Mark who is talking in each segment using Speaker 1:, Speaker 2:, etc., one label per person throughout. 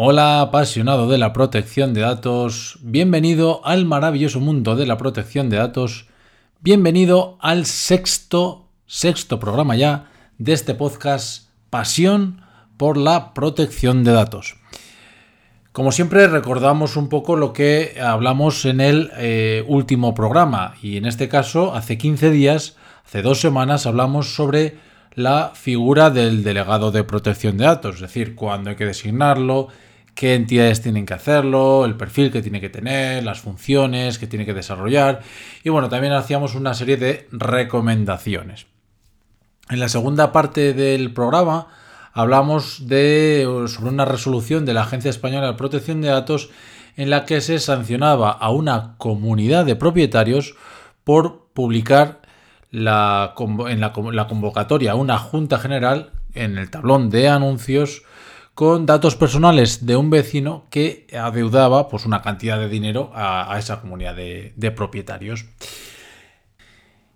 Speaker 1: Hola apasionado de la protección de datos, bienvenido al maravilloso mundo de la protección de datos, bienvenido al sexto, sexto programa ya de este podcast Pasión por la protección de datos. Como siempre recordamos un poco lo que hablamos en el eh, último programa. Y en este caso hace 15 días, hace dos semanas hablamos sobre la figura del delegado de protección de datos, es decir, cuándo hay que designarlo, qué entidades tienen que hacerlo, el perfil que tiene que tener, las funciones que tiene que desarrollar. Y bueno, también hacíamos una serie de recomendaciones. En la segunda parte del programa hablamos sobre una resolución de la Agencia Española de Protección de Datos en la que se sancionaba a una comunidad de propietarios por publicar la, en la, la convocatoria a una junta general en el tablón de anuncios con datos personales de un vecino que adeudaba pues, una cantidad de dinero a, esa comunidad de, propietarios.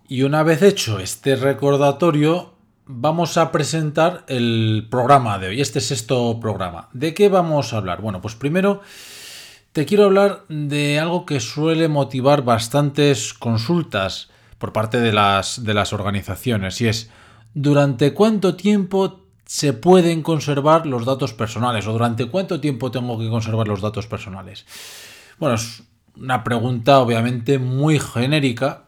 Speaker 1: Y una vez hecho este recordatorio, vamos a presentar el programa de hoy, este sexto programa. ¿De qué vamos a hablar? Bueno, pues primero te quiero hablar de algo que suele motivar bastantes consultas por parte de las, de las organizaciones y es ¿durante cuánto tiempo se pueden conservar los datos personales o durante cuánto tiempo tengo que conservar los datos personales? Bueno, es una pregunta obviamente muy genérica,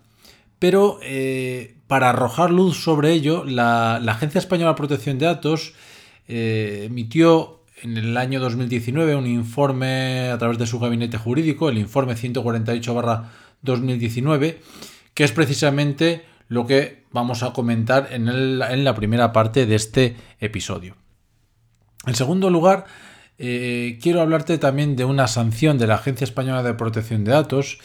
Speaker 1: pero eh, para arrojar luz sobre ello, la, Agencia Española de Protección de Datos eh, emitió en el año 2019 un informe a través de su gabinete jurídico, el informe 148-2019, que es precisamente lo que vamos a comentar en, la primera parte de este episodio. En segundo lugar, eh, quiero hablarte también de una sanción de la Agencia Española de Protección de Datos,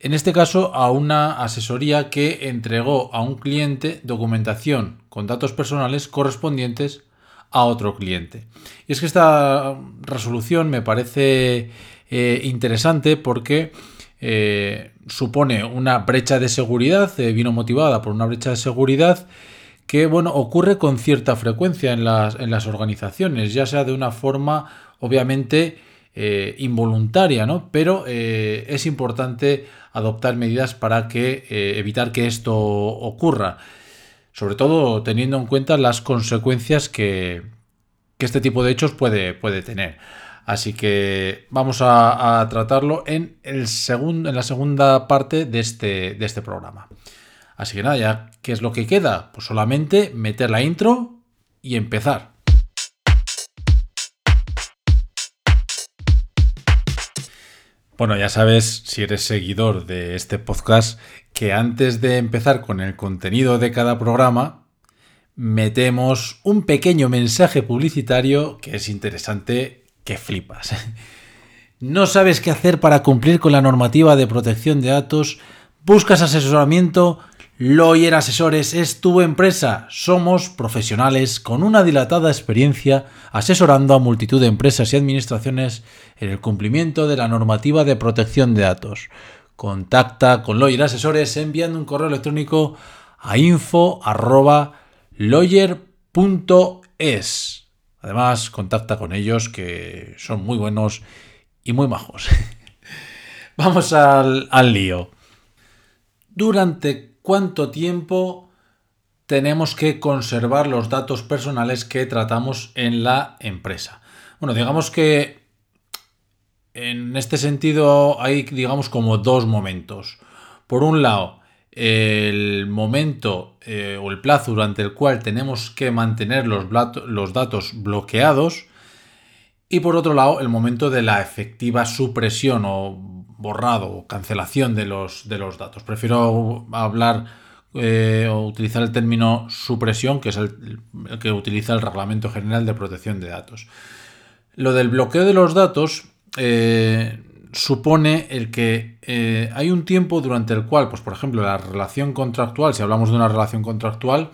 Speaker 1: en este caso a una asesoría que entregó a un cliente documentación con datos personales correspondientes a otro cliente. Y es que esta resolución me parece eh, interesante porque eh, supone una brecha de seguridad, eh, vino motivada por una brecha de seguridad que bueno, ocurre con cierta frecuencia en las, en las organizaciones, ya sea de una forma obviamente eh, involuntaria, ¿no? Pero es importante adoptar medidas para que, evitar que esto ocurra, sobre todo teniendo en cuenta las consecuencias que, que este tipo de hechos puede, puede tener. Así que vamos a, tratarlo en, el segundo, en la segunda parte de este, de este programa. Así que nada, ya, ¿qué es lo que queda? Pues solamente meter la intro y empezar. Bueno, ya sabes, si eres seguidor de este podcast, que antes de empezar con el contenido de cada programa, metemos un pequeño mensaje publicitario que es interesante que flipas. ¿No sabes qué hacer para cumplir con la normativa de protección de datos? ¿Buscas asesoramiento? Lawyer Asesores es tu empresa. Somos profesionales con una dilatada experiencia asesorando a multitud de empresas y administraciones en el cumplimiento de la normativa de protección de datos. Contacta con Lawyer Asesores enviando un correo electrónico a info.lawyer.es. Además, contacta con ellos que son muy buenos y muy majos. Vamos al, lío. ¿Durante cuánto tiempo tenemos que conservar los datos personales que tratamos en la empresa? Bueno, digamos que en este sentido hay, digamos, como dos momentos. Por un lado, el momento eh, o el plazo durante el cual tenemos que mantener los, los datos bloqueados y por otro lado el momento de la efectiva supresión o borrado o cancelación de los, de los datos. Prefiero hablar eh, o utilizar el término supresión, que es el, que utiliza el Reglamento General de Protección de Datos. Lo del bloqueo de los datos eh, supone el que eh, hay un tiempo durante el cual, pues por ejemplo, la relación contractual, si hablamos de una relación contractual,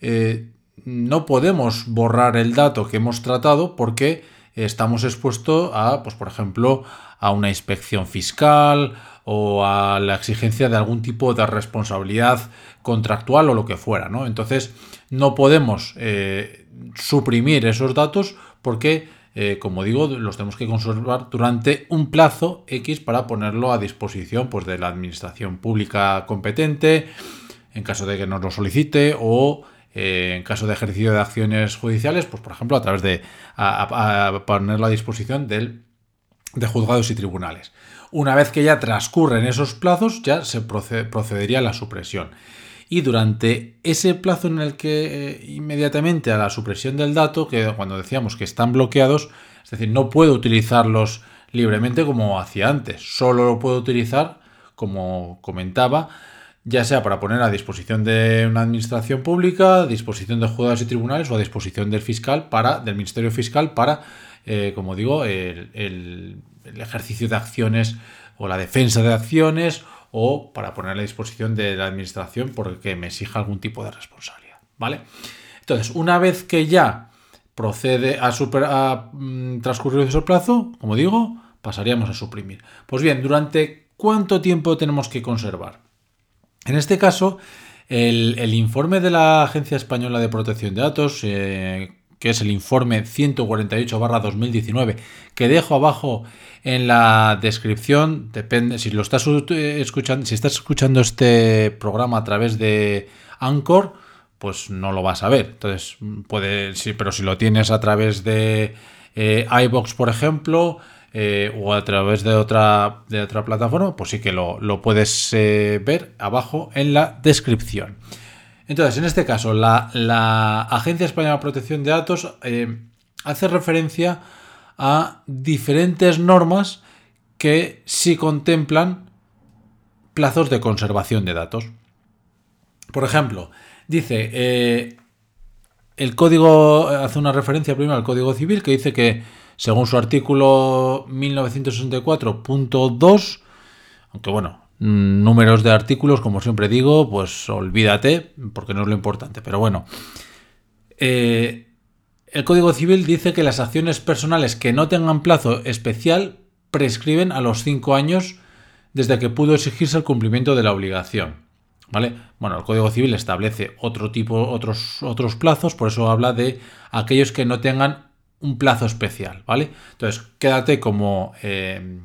Speaker 1: eh, no podemos borrar el dato que hemos tratado porque estamos expuestos a, pues por ejemplo, a una inspección fiscal o a la exigencia de algún tipo de responsabilidad contractual o lo que fuera, ¿no? Entonces, no podemos eh, suprimir esos datos porque eh, como digo, los tenemos que conservar durante un plazo X para ponerlo a disposición pues, de la administración pública competente, en caso de que nos lo solicite, o eh, en caso de ejercicio de acciones judiciales, pues por ejemplo, a través de ponerlo a disposición de juzgados y tribunales. Una vez que ya transcurren esos plazos, ya se procedería a la supresión. Y durante ese plazo en el que eh, inmediatamente a la supresión del dato, que cuando decíamos que están bloqueados, es decir, no puedo utilizarlos libremente como hacía antes, solo lo puedo utilizar, como comentaba, ya sea para poner a disposición de una administración pública, a disposición de juzgados y tribunales o a disposición del fiscal para, del Ministerio Fiscal para, eh, como digo, el el ejercicio de acciones o la defensa de acciones o para poner a disposición de la administración porque me exija algún tipo de responsabilidad, ¿vale? Entonces, una vez que ya procede a, mm, transcurrir ese plazo, como digo, pasaríamos a suprimir. Pues bien, ¿durante cuánto tiempo tenemos que conservar? En este caso, el, informe de la Agencia Española de Protección de Datos, eh, que es el informe 148-2019, que dejo abajo en la descripción. Depende, si lo estás escuchando, si estás escuchando este programa a través de Anchor, pues no lo vas a ver. Entonces, puede, sí, pero si lo tienes a través de eh, iBox, por ejemplo, eh, o a través de otra, de otra plataforma, pues sí que lo, puedes eh, ver abajo en la descripción. Entonces, en este caso, la, Agencia Española de Protección de Datos eh, hace referencia a diferentes normas que sí contemplan plazos de conservación de datos. Por ejemplo, dice, eh, el código hace una referencia primero al Código Civil que dice que según su artículo 1964.2, aunque bueno, números de artículos, como siempre digo, pues olvídate, porque no es lo importante. Pero bueno, eh, el Código Civil dice que las acciones personales que no tengan plazo especial prescriben a los cinco años desde que pudo exigirse el cumplimiento de la obligación. ¿Vale? Bueno, el Código Civil establece otro tipo, otros, otros plazos, por eso habla de aquellos que no tengan un plazo especial, ¿vale? Entonces, quédate como, eh,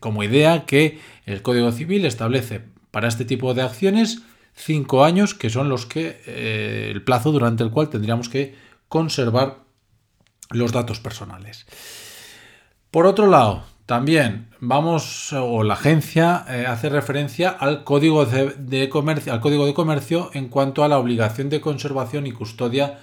Speaker 1: como idea que el Código Civil establece para este tipo de acciones cinco años, que son los que eh, el plazo durante el cual tendríamos que conservar los datos personales. Por otro lado, también vamos, o la agencia eh, hace referencia al código de, comercio, al código de comercio en cuanto a la obligación de conservación y custodia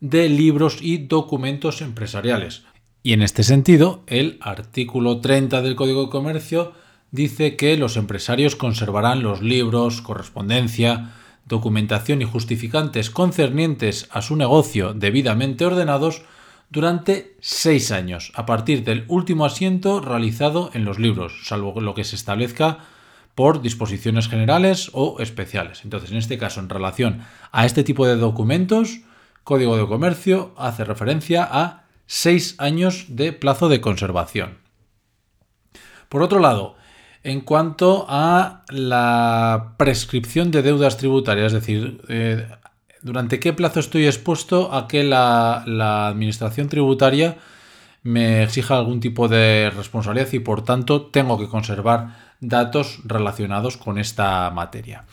Speaker 1: de libros y documentos empresariales. Y en este sentido, el artículo 30 del Código de Comercio dice que los empresarios conservarán los libros, correspondencia, documentación y justificantes concernientes a su negocio debidamente ordenados durante seis años, a partir del último asiento realizado en los libros, salvo lo que se establezca por disposiciones generales o especiales. Entonces, en este caso, en relación a este tipo de documentos, Código de Comercio hace referencia a seis años de plazo de conservación. Por otro lado, en cuanto a la prescripción de deudas tributarias, es decir, eh, durante qué plazo estoy expuesto a que la, la, administración tributaria me exija algún tipo de responsabilidad y por tanto tengo que conservar datos relacionados con esta materia.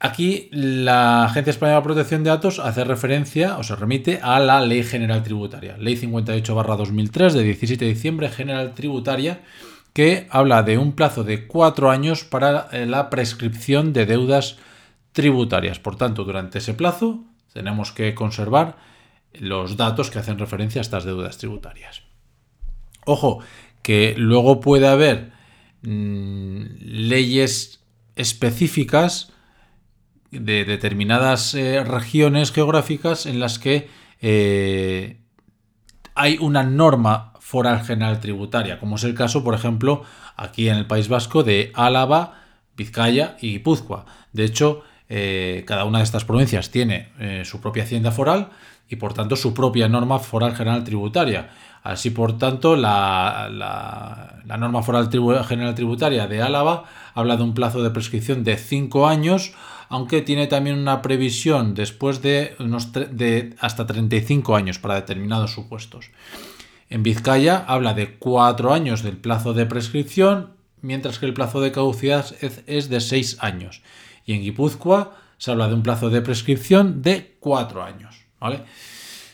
Speaker 1: Aquí la Agencia Española de Protección de Datos hace referencia o se remite a la Ley General Tributaria, Ley 58-2003 de 17 de diciembre General Tributaria, que habla de un plazo de cuatro años para eh, la prescripción de deudas tributarias. Por tanto, durante ese plazo tenemos que conservar los datos que hacen referencia a estas deudas tributarias. Ojo, que luego puede haber mm, leyes específicas de determinadas eh, regiones geográficas en las que eh, hay una norma foral general tributaria, como es el caso, por ejemplo, aquí en el País Vasco de Álava, Vizcaya y Guipúzcoa. De hecho, eh, cada una de estas provincias tiene su propia hacienda foral y por tanto su propia norma foral general tributaria. Así, por tanto, la, norma foral general tributaria de Álava habla de un plazo de prescripción de 5 años, aunque tiene también una previsión después de, unos de hasta 35 años para determinados supuestos. En Vizcaya habla de 4 años del plazo de prescripción, mientras que el plazo de caducidad es, de 6 años. Y en Guipúzcoa se habla de un plazo de prescripción de 4 años. ¿vale?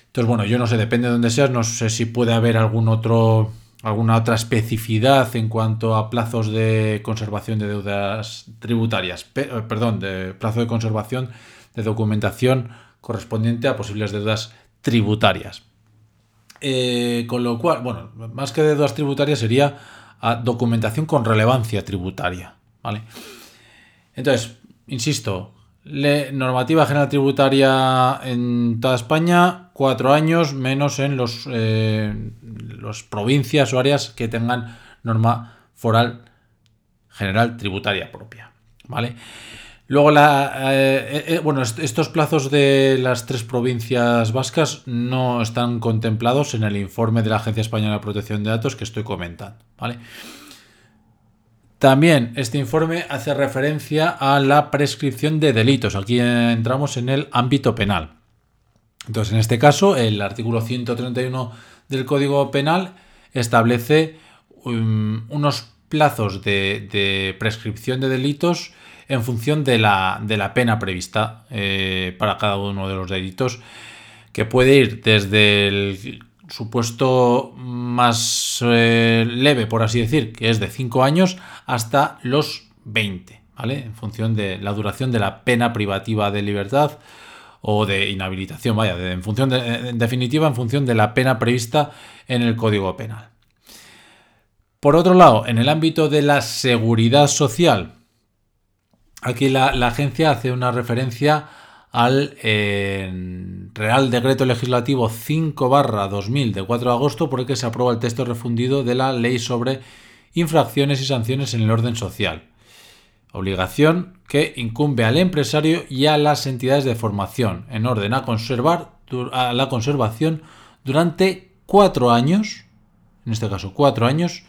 Speaker 1: Entonces, bueno, yo no sé, depende de dónde seas, no sé si puede haber algún otro, alguna otra especificidad en cuanto a plazos de conservación de deudas tributarias, eh, perdón, de plazo de conservación de documentación correspondiente a posibles deudas tributarias. Eh, con lo cual, bueno, más que deudas tributarias sería a documentación con relevancia tributaria. ¿vale? Entonces, insisto, normativa general tributaria en toda España, cuatro años, menos en los, eh, provincias o áreas que tengan norma foral general tributaria propia. ¿Vale? Luego, la, eh, eh, bueno, estos plazos de las tres provincias vascas no están contemplados en el informe de la Agencia Española de Protección de Datos que estoy comentando. ¿vale? También este informe hace referencia a la prescripción de delitos. Aquí entramos en el ámbito penal. Entonces, en este caso, el artículo 131 del Código Penal establece um, unos plazos de, prescripción de delitos en función de la, pena prevista eh, para cada uno de los delitos, que puede ir desde el supuesto más eh, leve, por así decir, que es de 5 años, hasta los 20, ¿vale? En función de la duración de la pena privativa de libertad o de inhabilitación, vaya, en función de, en definitiva, en función de la pena prevista en el Código Penal. Por otro lado, en el ámbito de la seguridad social, aquí la, agencia hace una referencia al eh, Real Decreto Legislativo 5 2000 de 4 de agosto por el que se aprueba el texto refundido de la Ley sobre infracciones y sanciones en el orden social. Obligación que incumbe al empresario y a las entidades de formación en orden a conservar a la conservación durante cuatro años, en este caso cuatro años,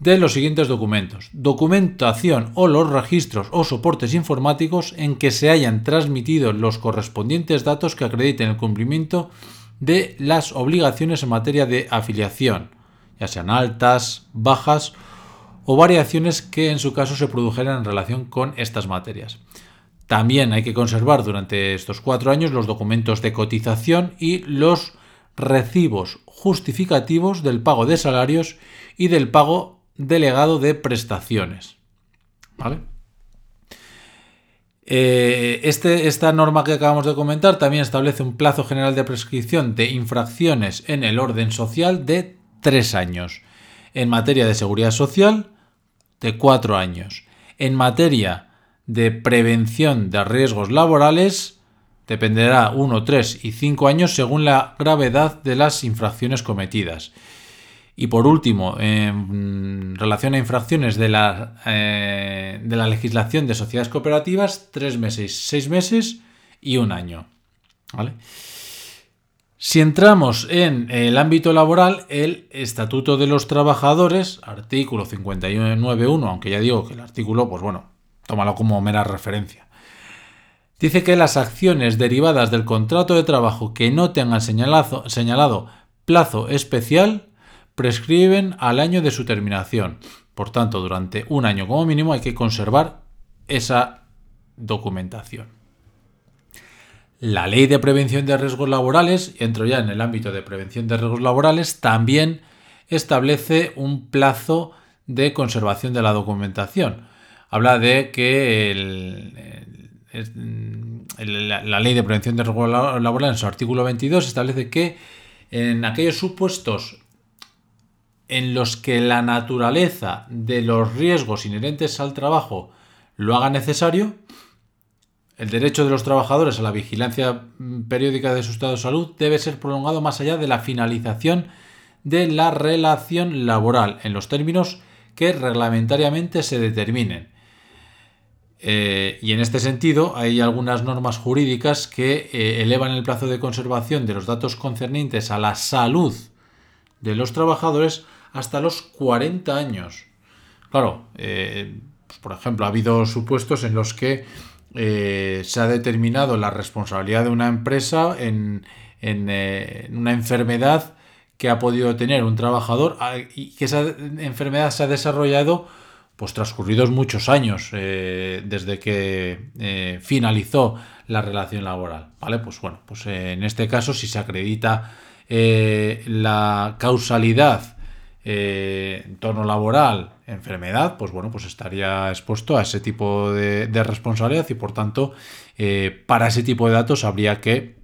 Speaker 1: de los siguientes documentos. Documentación o los registros o soportes informáticos en que se hayan transmitido los correspondientes datos que acrediten el cumplimiento de las obligaciones en materia de afiliación, ya sean altas, bajas o variaciones que en su caso se produjeran en relación con estas materias. También hay que conservar durante estos cuatro años los documentos de cotización y los recibos justificativos del pago de salarios y del pago delegado de prestaciones. Eh, este, esta norma que acabamos de comentar también establece un plazo general de prescripción de infracciones en el orden social de tres años. En materia de seguridad social, de cuatro años. En materia de prevención de riesgos laborales, dependerá uno, tres y cinco años según la gravedad de las infracciones cometidas. Y por último, en relación a infracciones de la, eh, de la legislación de sociedades cooperativas, tres meses, seis meses y un año. Si entramos en el ámbito laboral, el Estatuto de los Trabajadores, artículo 59.1, aunque ya digo que el artículo, pues bueno, tómalo como mera referencia. Dice que las acciones derivadas del contrato de trabajo que no tengan señalado plazo especial prescriben al año de su terminación. Por tanto, durante un año como mínimo hay que conservar esa documentación. La ley de prevención de riesgos laborales, entro ya en el ámbito de prevención de riesgos laborales, también establece un plazo de conservación de la documentación. Habla de que la, ley de prevención de riesgos laborales en su artículo 22 establece que en aquellos supuestos en los que la naturaleza de los riesgos inherentes al trabajo lo haga necesario, el derecho de los trabajadores a la vigilancia periódica de su estado de salud debe ser prolongado más allá de la finalización de la relación laboral en los términos que reglamentariamente se determinen. Eh, y en este sentido hay algunas normas jurídicas que eh, elevan el plazo de conservación de los datos concernientes a la salud de los trabajadores hasta los 40 años. Claro, eh, pues, por ejemplo, ha habido supuestos en los que se ha determinado la responsabilidad de una empresa en, en una enfermedad que ha podido tener un trabajador ah, y que esa enfermedad se ha desarrollado pues transcurridos muchos años eh, desde que eh, finalizó la relación laboral, ¿vale? Pues bueno, pues eh, en este caso si se acredita la causalidad en torno laboral, enfermedad, pues bueno, pues estaría expuesto a ese tipo de, de responsabilidad y por tanto para ese tipo de datos habría que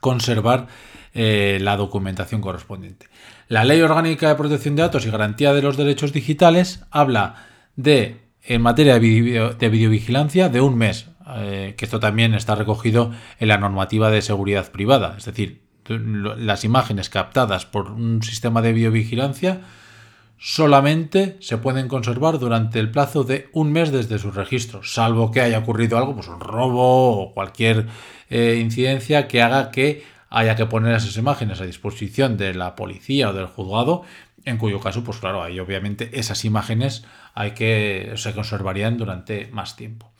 Speaker 1: conservar la documentación correspondiente. La Ley Orgánica de Protección de Datos y Garantía de los Derechos Digitales habla de, en materia de, videovigilancia, de un mes, eh, que esto también está recogido en la normativa de seguridad privada. Es decir, las imágenes captadas por un sistema de videovigilancia solamente se pueden conservar durante el plazo de un mes desde su registro, salvo que haya ocurrido algo, pues un robo o cualquier eh, incidencia que haga que haya que poner esas imágenes a disposición de la policía o del juzgado, en cuyo caso, pues claro, ahí obviamente esas imágenes hay que se conservarían durante más tiempo.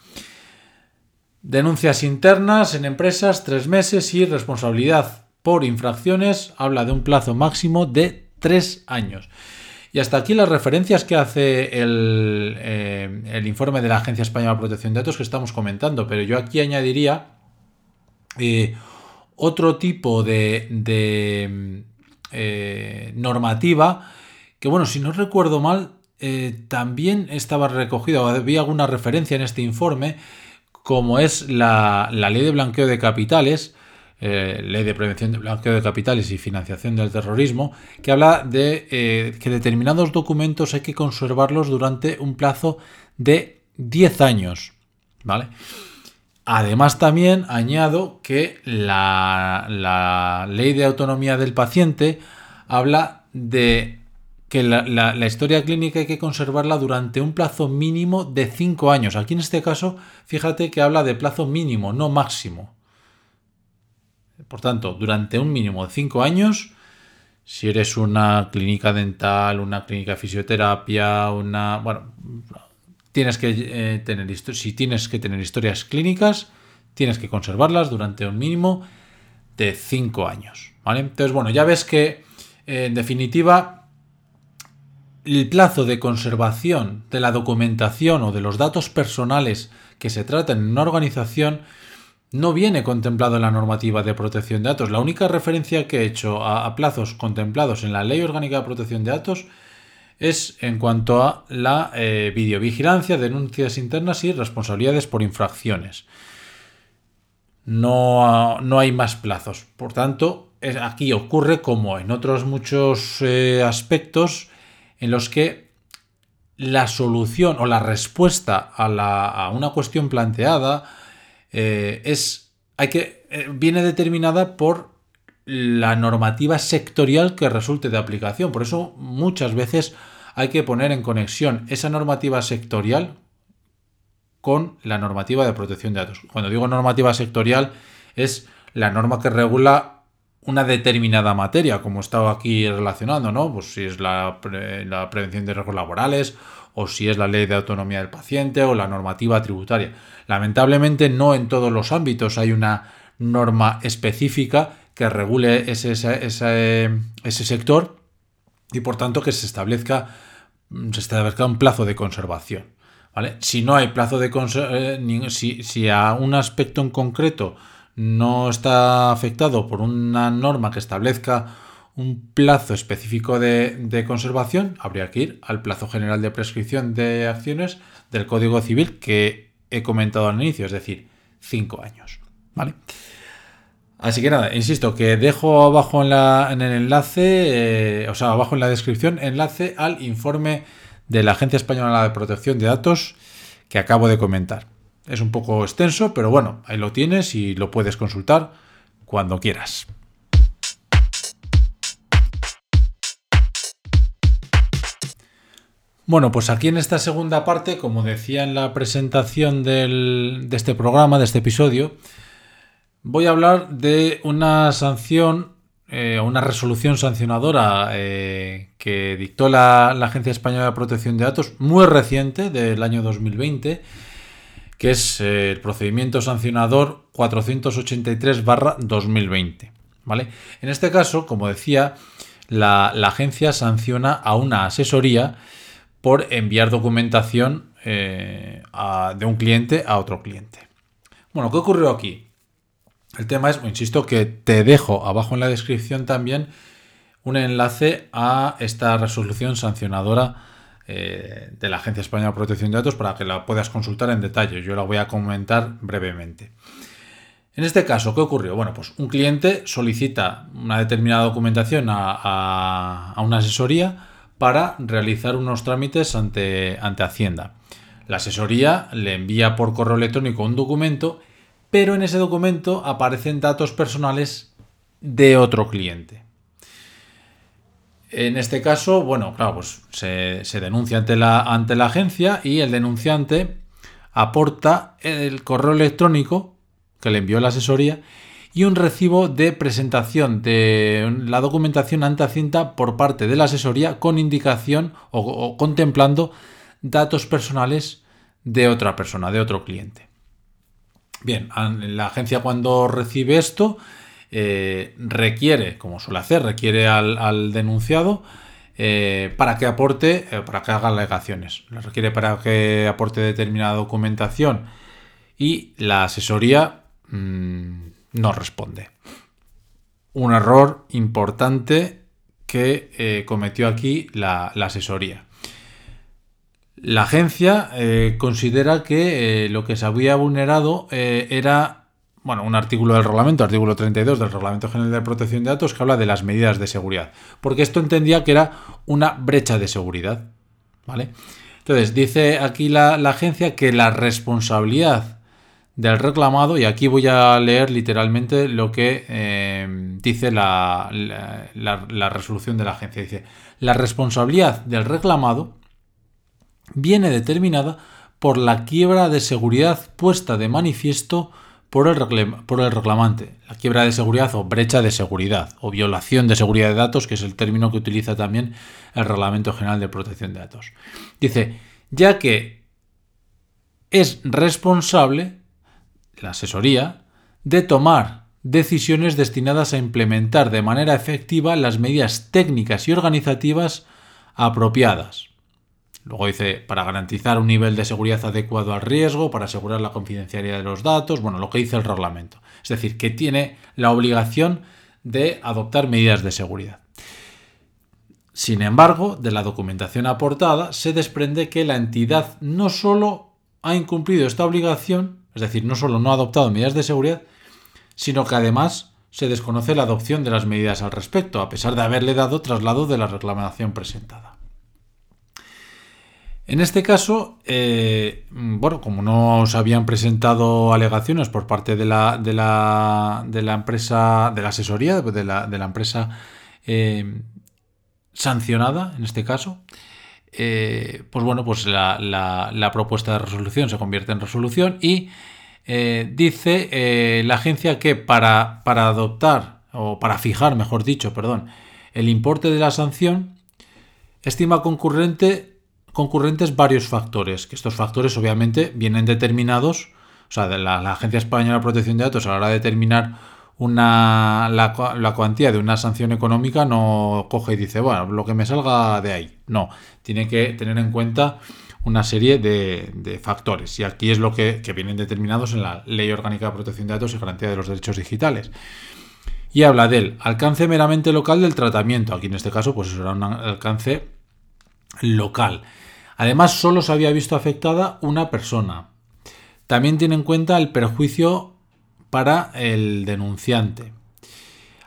Speaker 1: Denuncias internas en empresas, tres meses y responsabilidad por infracciones habla de un plazo máximo de tres años. Y hasta aquí las referencias que hace el, eh, informe de la Agencia Española de Protección de Datos que estamos comentando, pero yo aquí añadiría eh, otro tipo de, eh, normativa que, bueno, si no recuerdo mal, también estaba recogido, había alguna referencia en este informe, como es la, ley de blanqueo de capitales, eh, ley de prevención de blanqueo de capitales y financiación del terrorismo, que habla de eh, que determinados documentos hay que conservarlos durante un plazo de 10 años. ¿Vale? Además, también añado que la, la ley de autonomía del paciente habla de que la, historia clínica hay que conservarla durante un plazo mínimo de 5 años. Aquí en este caso, fíjate que habla de plazo mínimo, no máximo. Por tanto, durante un mínimo de 5 años, si eres una clínica dental, una clínica de fisioterapia, una... Bueno, tienes que eh, tener... Si tienes que tener historias clínicas, tienes que conservarlas durante un mínimo de 5 años. ¿vale? Entonces, bueno, ya ves que, en definitiva, el plazo de conservación de la documentación o de los datos personales que se tratan en una organización no viene contemplado en la normativa de protección de datos. La única referencia que he hecho a, plazos contemplados en la Ley Orgánica de Protección de Datos es en cuanto a la eh, videovigilancia, denuncias internas y responsabilidades por infracciones. No, no hay más plazos. Por tanto, aquí ocurre como en otros muchos eh, aspectos en los que la solución o la respuesta a, una cuestión planteada eh, es, hay que, eh, viene determinada por la normativa sectorial que resulte de aplicación. Por eso muchas veces hay que poner en conexión esa normativa sectorial con la normativa de protección de datos. Cuando digo normativa sectorial es la norma que regula una determinada materia, como estaba aquí relacionando, ¿no? Pues si es la, prevención de riesgos laborales, o si es la ley de autonomía del paciente, o la normativa tributaria. Lamentablemente, no en todos los ámbitos hay una norma específica que regule ese, ese, sector y por tanto que se establezca, se establezca un plazo de conservación. ¿vale? Si no hay plazo de conservación, eh, si, si a un aspecto en concreto no está afectado por una norma que establezca un plazo específico de, conservación, habría que ir al plazo general de prescripción de acciones del Código Civil que he comentado al inicio, es decir, cinco años. ¿Vale? Así que nada, insisto, que dejo abajo en el enlace, eh, o sea, abajo en la descripción, enlace al informe de la Agencia Española de Protección de Datos que acabo de comentar. Es un poco extenso, pero bueno, ahí lo tienes y lo puedes consultar cuando quieras. Bueno, pues aquí en esta segunda parte, como decía en la presentación de este programa, de este episodio, voy a hablar de una sanción, eh, una resolución sancionadora eh, que dictó la, Agencia Española de Protección de Datos, muy reciente, del año 2020, que es eh, el procedimiento sancionador 483-2020. ¿vale? En este caso, como decía, la agencia sanciona a una asesoría por enviar documentación eh, de un cliente a otro cliente. Bueno, ¿qué ocurrió aquí? El tema es, insisto, que te dejo abajo en la descripción también un enlace a esta resolución sancionadora eh, de la Agencia Española de Protección de Datos para que la puedas consultar en detalle. Yo la voy a comentar brevemente. En este caso, ¿qué ocurrió? Bueno, pues un cliente solicita una determinada documentación a una asesoría para realizar unos trámites ante, ante Hacienda. La asesoría le envía por correo electrónico un documento, pero en ese documento aparecen datos personales de otro cliente. En este caso, bueno, claro, pues se, se, denuncia ante la, ante la agencia y el denunciante aporta el correo electrónico que le envió la asesoría y un recibo de presentación de la documentación ante Hacienda por parte de la asesoría con indicación o, contemplando datos personales de otra persona, de otro cliente. Bien, la agencia cuando recibe esto eh, requiere, como suele hacer, requiere al, denunciado eh, para que aporte, eh, para que haga alegaciones. Le requiere para que aporte determinada documentación y la asesoría mm, no responde. Un error importante que eh, cometió aquí la, asesoría. La agencia eh, considera que eh, lo que se había vulnerado era bueno, un artículo del reglamento, artículo 32 del Reglamento General de Protección de Datos, que habla de las medidas de seguridad. Porque esto entendía que era una brecha de seguridad. ¿Vale? Entonces, dice aquí la agencia que la responsabilidad del reclamado, y aquí voy a leer literalmente lo que eh, dice la, la, resolución de la agencia. Dice, la responsabilidad del reclamado viene determinada por la quiebra de seguridad puesta de manifiesto por el, por el reclamante. La quiebra de seguridad o brecha de seguridad o violación de seguridad de datos, que es el término que utiliza también el Reglamento General de Protección de Datos. Dice, ya que es responsable la asesoría, de tomar decisiones destinadas a implementar de manera efectiva las medidas técnicas y organizativas apropiadas. Luego dice, para garantizar un nivel de seguridad adecuado al riesgo, para asegurar la confidencialidad de los datos, bueno, lo que dice el reglamento. Es decir, que tiene la obligación de adoptar medidas de seguridad. Sin embargo, de la documentación aportada se desprende que la entidad no solo ha incumplido esta obligación, es decir, no solo no ha adoptado medidas de seguridad, sino que además se desconoce la adopción de las medidas al respecto, a pesar de haberle dado traslado de la reclamación presentada. En este caso, eh, bueno, como no se habían presentado alegaciones por parte de la, de la, de la empresa, de la asesoría, de la, de la empresa eh, sancionada, en este caso, eh, pues bueno, pues la, propuesta de resolución se convierte en resolución y eh, dice eh, la agencia que para, para, adoptar, o para fijar, mejor dicho, perdón, el importe de la sanción, estima concurrente, concurrentes varios factores, que estos factores obviamente vienen determinados, o sea, de la, la Agencia Española de Protección de Datos a la hora de determinar una, la, cuantía de una sanción económica no coge y dice, bueno, lo que me salga de ahí. No, tiene que tener en cuenta una serie de, factores. Y aquí es lo que, vienen determinados en la Ley Orgánica de Protección de Datos y Garantía de los Derechos Digitales. Y habla del alcance meramente local del tratamiento. Aquí en este caso, pues será un alcance local. Además, solo se había visto afectada una persona. También tiene en cuenta el perjuicio para el denunciante.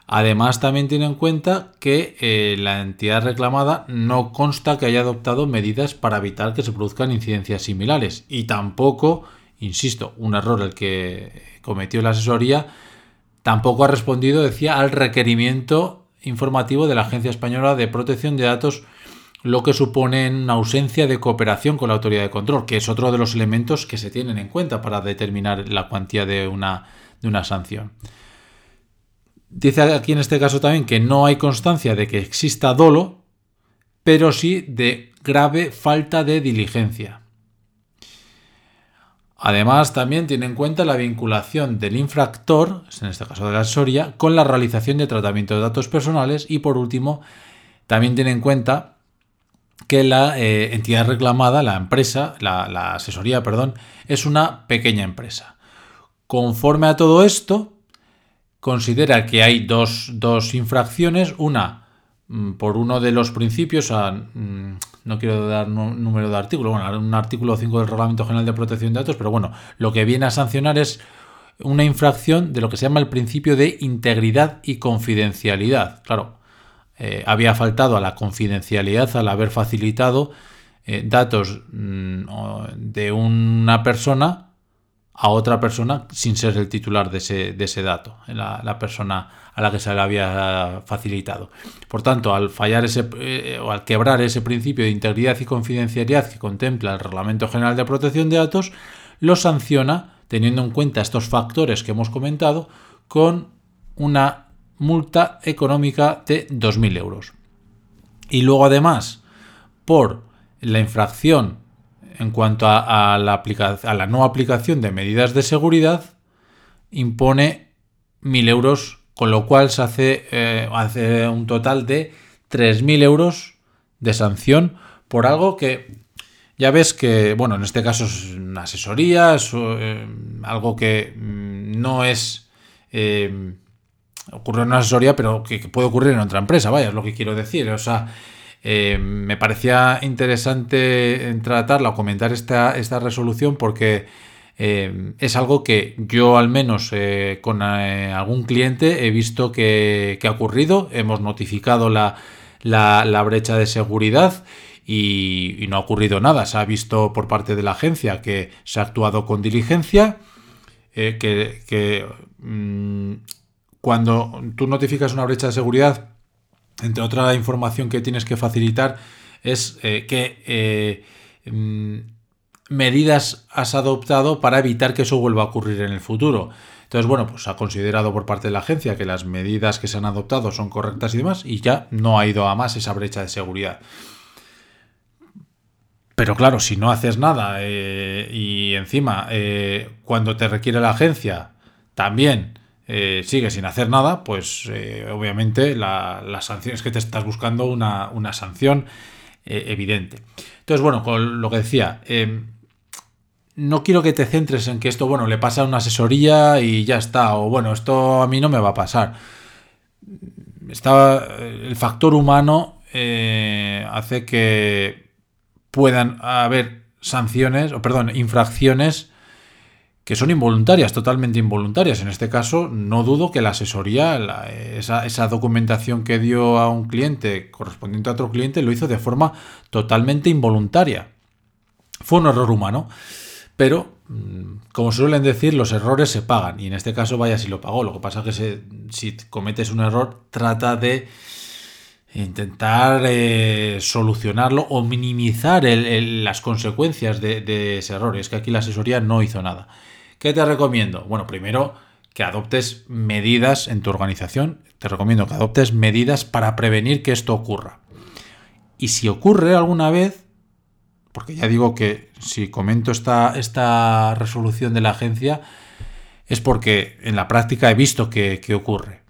Speaker 1: Además, también tiene en cuenta que eh, la entidad reclamada no consta que haya adoptado medidas para evitar que se produzcan incidencias similares. Y tampoco, insisto, un error el que cometió la asesoría, tampoco ha respondido, decía, al requerimiento informativo de la Agencia Española de Protección de Datos lo que supone una ausencia de cooperación con la autoridad de control, que es otro de los elementos que se tienen en cuenta para determinar la cuantía de una, de una sanción. Dice aquí en este caso también que no hay constancia de que exista dolo, pero sí de grave falta de diligencia. Además, también tiene en cuenta la vinculación del infractor, en este caso de la asesoría, con la realización de tratamiento de datos personales y, por último, también tiene en cuenta que la eh, entidad reclamada, la empresa, la, la asesoría, perdón, es una pequeña empresa. Conforme a todo esto, considera que hay dos, infracciones, una mm, por uno de los principios, mm, no quiero dar número de artículo, bueno, un artículo 5 del Reglamento General de Protección de Datos, pero bueno, lo que viene a sancionar es una infracción de lo que se llama el principio de integridad y confidencialidad. Claro, eh, había faltado a la confidencialidad al haber facilitado eh, datos mm, de una persona a otra persona sin ser el titular de ese, dato, la, persona a la que se le había facilitado. Por tanto, al fallar ese eh, o al quebrar ese principio de integridad y confidencialidad que contempla el Reglamento General de Protección de Datos, lo sanciona teniendo en cuenta estos factores que hemos comentado con una multa económica de 2.000 euros. Y luego además, por la infracción en cuanto a, la, a la no aplicación de medidas de seguridad, impone 1.000 euros, con lo cual se hace, eh, un total de 3.000 euros de sanción por algo que ya ves que, bueno, en este caso es una asesoría, es eh, algo que mm, no es... Eh, ocurre en una asesoría, pero que, puede ocurrir en otra empresa, vaya, es lo que quiero decir. O sea, eh, me parecía interesante tratarla o comentar esta, esta resolución porque eh, es algo que yo al menos eh, con algún cliente he visto que, ha ocurrido, hemos notificado la, brecha de seguridad y, no ha ocurrido nada, se ha visto por parte de la agencia que se ha actuado con diligencia, que, mm, cuando tú notificas una brecha de seguridad entre otra información que tienes que facilitar es eh, qué eh, mm, medidas has adoptado para evitar que eso vuelva a ocurrir en el futuro. Entonces, bueno, pues ha considerado por parte de la agencia que las medidas que se han adoptado son correctas y demás, y ya no ha ido a más esa brecha de seguridad. Pero claro, si no haces nada eh, y encima cuando te requiere la agencia también eh, sigue sin hacer nada, pues eh, obviamente la, sanción es que te estás buscando una, sanción eh, evidente. Entonces, bueno, con lo que decía, em, no quiero que te centres en que esto, bueno, le pasa a una asesoría y ya está, o bueno, esto a mí no me va a pasar. Está, el factor humano hace que puedan haber sanciones, o perdón, infracciones que son involuntarias, totalmente involuntarias. En este caso, no dudo que la asesoría, esa, documentación que dio a un cliente correspondiente a otro cliente, lo hizo de forma totalmente involuntaria. Fue un error humano, pero, mm, como suelen decir, los errores se pagan. Y en este caso, vaya si lo pagó. Lo que pasa es que si cometes un error, trata de intentar eh, solucionarlo o minimizar las consecuencias de, de, ese error. Es que aquí la asesoría no hizo nada. ¿Qué te recomiendo? Bueno, primero que adoptes medidas en tu organización. Te recomiendo que adoptes medidas para prevenir que esto ocurra. Y si ocurre alguna vez, porque ya digo que si comento esta, esta resolución de la agencia, es porque en la práctica he visto que, ocurre.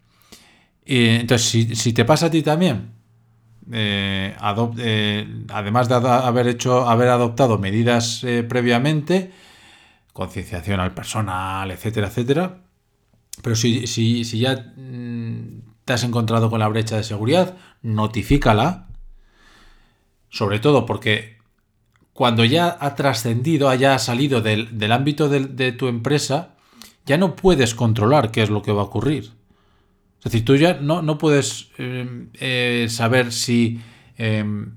Speaker 1: entonces, si, te pasa a ti también, eh, eh, además de haber hecho, haber adoptado medidas eh, previamente, concienciación al personal, etcétera, etcétera. Pero si, si, si ya mm, te has encontrado con la brecha de seguridad, notifícala. Sobre todo porque cuando ya ha trascendido, haya salido del, ámbito de, tu empresa, ya no puedes controlar qué es lo que va a ocurrir. Es decir, tú ya no, no puedes eh, eh, saber si em,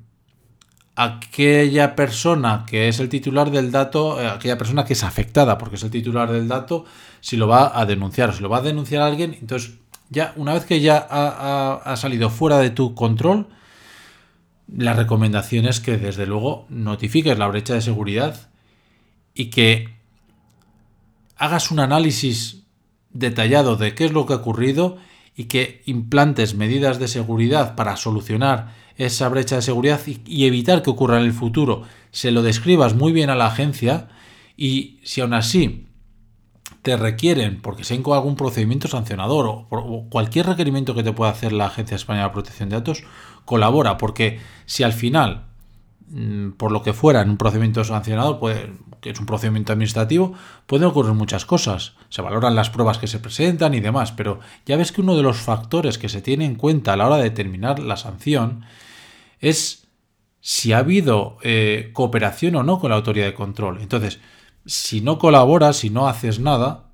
Speaker 1: aquella persona que es el titular del dato, eh, aquella persona que es afectada porque es el titular del dato, si lo va a denunciar o si lo va a denunciar a alguien, entonces ya una vez que ya ha, salido fuera de tu control, la recomendación es que desde luego notifiques la brecha de seguridad y que hagas un análisis detallado de qué es lo que ha ocurrido y que implantes medidas de seguridad para solucionar esa brecha de seguridad y, evitar que ocurra en el futuro, se lo describas muy bien a la agencia y si aún así te requieren, porque se ha algún procedimiento sancionador o, cualquier requerimiento que te pueda hacer la Agencia Española de Protección de Datos, colabora, porque si al final, mm, por lo que fuera, en un procedimiento sancionador, que es un procedimiento administrativo, pueden ocurrir muchas cosas. Se valoran las pruebas que se presentan y demás, pero ya ves que uno de los factores que se tiene en cuenta a la hora de determinar la sanción es si ha habido eh, cooperación o no con la autoridad de control. Entonces, si no colaboras, si no haces nada,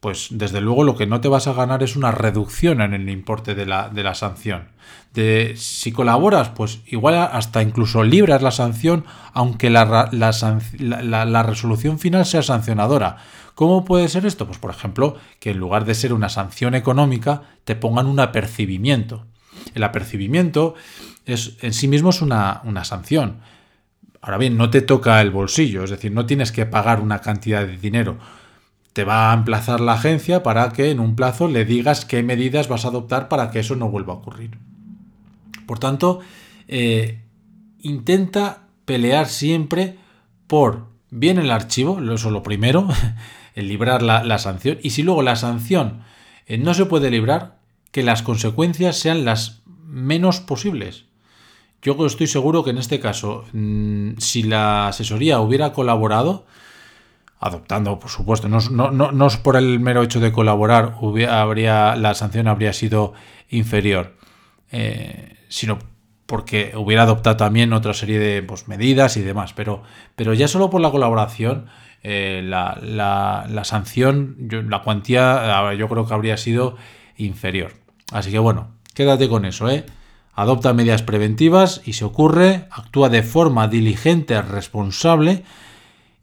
Speaker 1: pues desde luego lo que no te vas a ganar es una reducción en el importe de la, de la sanción. De, si colaboras, pues igual hasta incluso libras la sanción, aunque la, la, resolución final sea sancionadora. ¿Cómo puede ser esto? Pues por ejemplo, que en lugar de ser una sanción económica, te pongan un apercibimiento. El apercibimiento es, en sí mismo es una, una sanción. Ahora bien, no te toca el bolsillo, es decir, no tienes que pagar una cantidad de dinero te va a emplazar la agencia para que en un plazo le digas qué medidas vas a adoptar para que eso no vuelva a ocurrir. Por tanto, eh, intenta pelear siempre por bien el archivo, eso es lo primero, el librar la, sanción, y si luego la sanción eh, no se puede librar, que las consecuencias sean las menos posibles. Yo estoy seguro que en este caso, mm, si la asesoría hubiera colaborado, adoptando, por supuesto, no, no, no, es por el mero hecho de colaborar, habría, la sanción habría sido inferior, eh, sino porque hubiera adoptado también otra serie de pues, medidas y demás. Pero, pero ya solo por la colaboración, eh, la, la, sanción, la cuantía, yo creo que habría sido inferior. Así que bueno, quédate con eso, ¿eh? Adopta medidas preventivas y si ocurre, actúa de forma diligente, responsable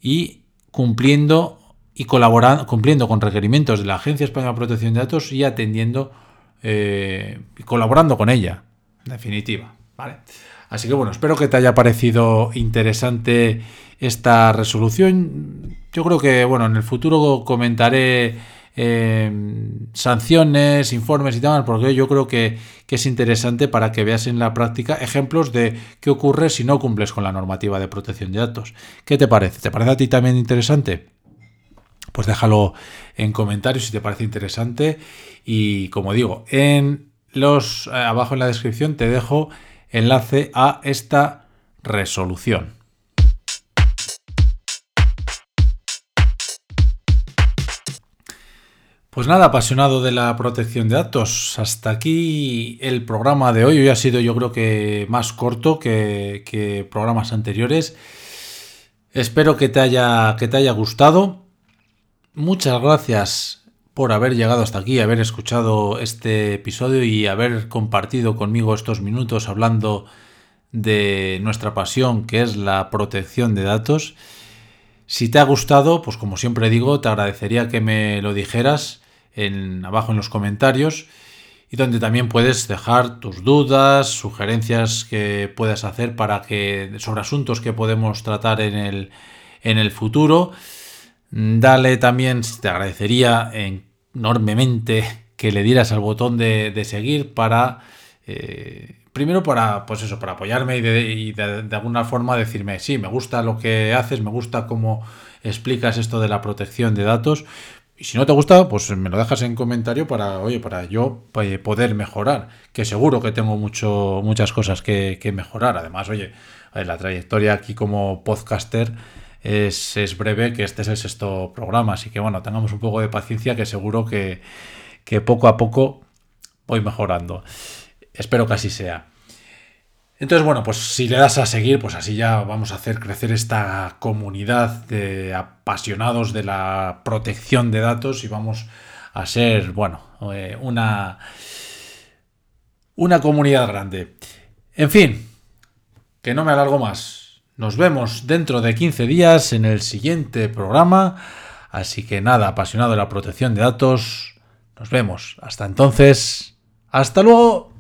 Speaker 1: y cumpliendo y colaborando, cumpliendo con requerimientos de la Agencia Española de Protección de Datos y atendiendo eh, y colaborando con ella, en definitiva. ¿vale? Así que bueno, espero que te haya parecido interesante esta resolución. Yo creo que bueno, en el futuro comentaré Em, sanciones, informes y demás, porque yo creo que, es interesante para que veas en la práctica ejemplos de qué ocurre si no cumples con la normativa de protección de datos. ¿Qué te parece? ¿Te parece a ti también interesante? Pues déjalo en comentarios si te parece interesante. Y como digo, en los eh, abajo en la descripción te dejo enlace a esta resolución. Pues nada, apasionado de la protección de datos. Hasta aquí el programa de hoy. Hoy ha sido yo creo que más corto que, programas anteriores. Espero que te, haya, que te haya gustado. Muchas gracias por haber llegado hasta aquí, haber escuchado este episodio y haber compartido conmigo estos minutos hablando de nuestra pasión que es la protección de datos. Si te ha gustado, pues como siempre digo, te agradecería que me lo dijeras abajo en los comentarios y donde también puedes dejar tus dudas, sugerencias que puedas hacer para que sobre asuntos que podemos tratar en el, en el futuro. Dale también, te agradecería enormemente que le dieras al botón de, seguir para eh, primero para pues eso para apoyarme y, de, de, alguna forma decirme sí me gusta lo que haces me gusta cómo explicas esto de la protección de datos y si no te gusta, pues me lo dejas en comentario para, oye, para yo eh, poder mejorar. Que seguro que tengo mucho, muchas cosas que, mejorar. Además, oye, la trayectoria aquí como podcaster es, es, breve, que este es el sexto programa. Así que bueno, tengamos un poco de paciencia, que seguro que, que poco a poco voy mejorando. Espero que así sea. Entonces, bueno, pues si le das a seguir, pues así ya vamos a hacer crecer esta comunidad de apasionados de la protección de datos y vamos a ser, bueno, eh, una, una comunidad grande. En fin, que no me alargo más. Nos vemos dentro de 15 días en el siguiente programa. Así que nada, apasionado de la protección de datos. Nos vemos. Hasta entonces. Hasta luego.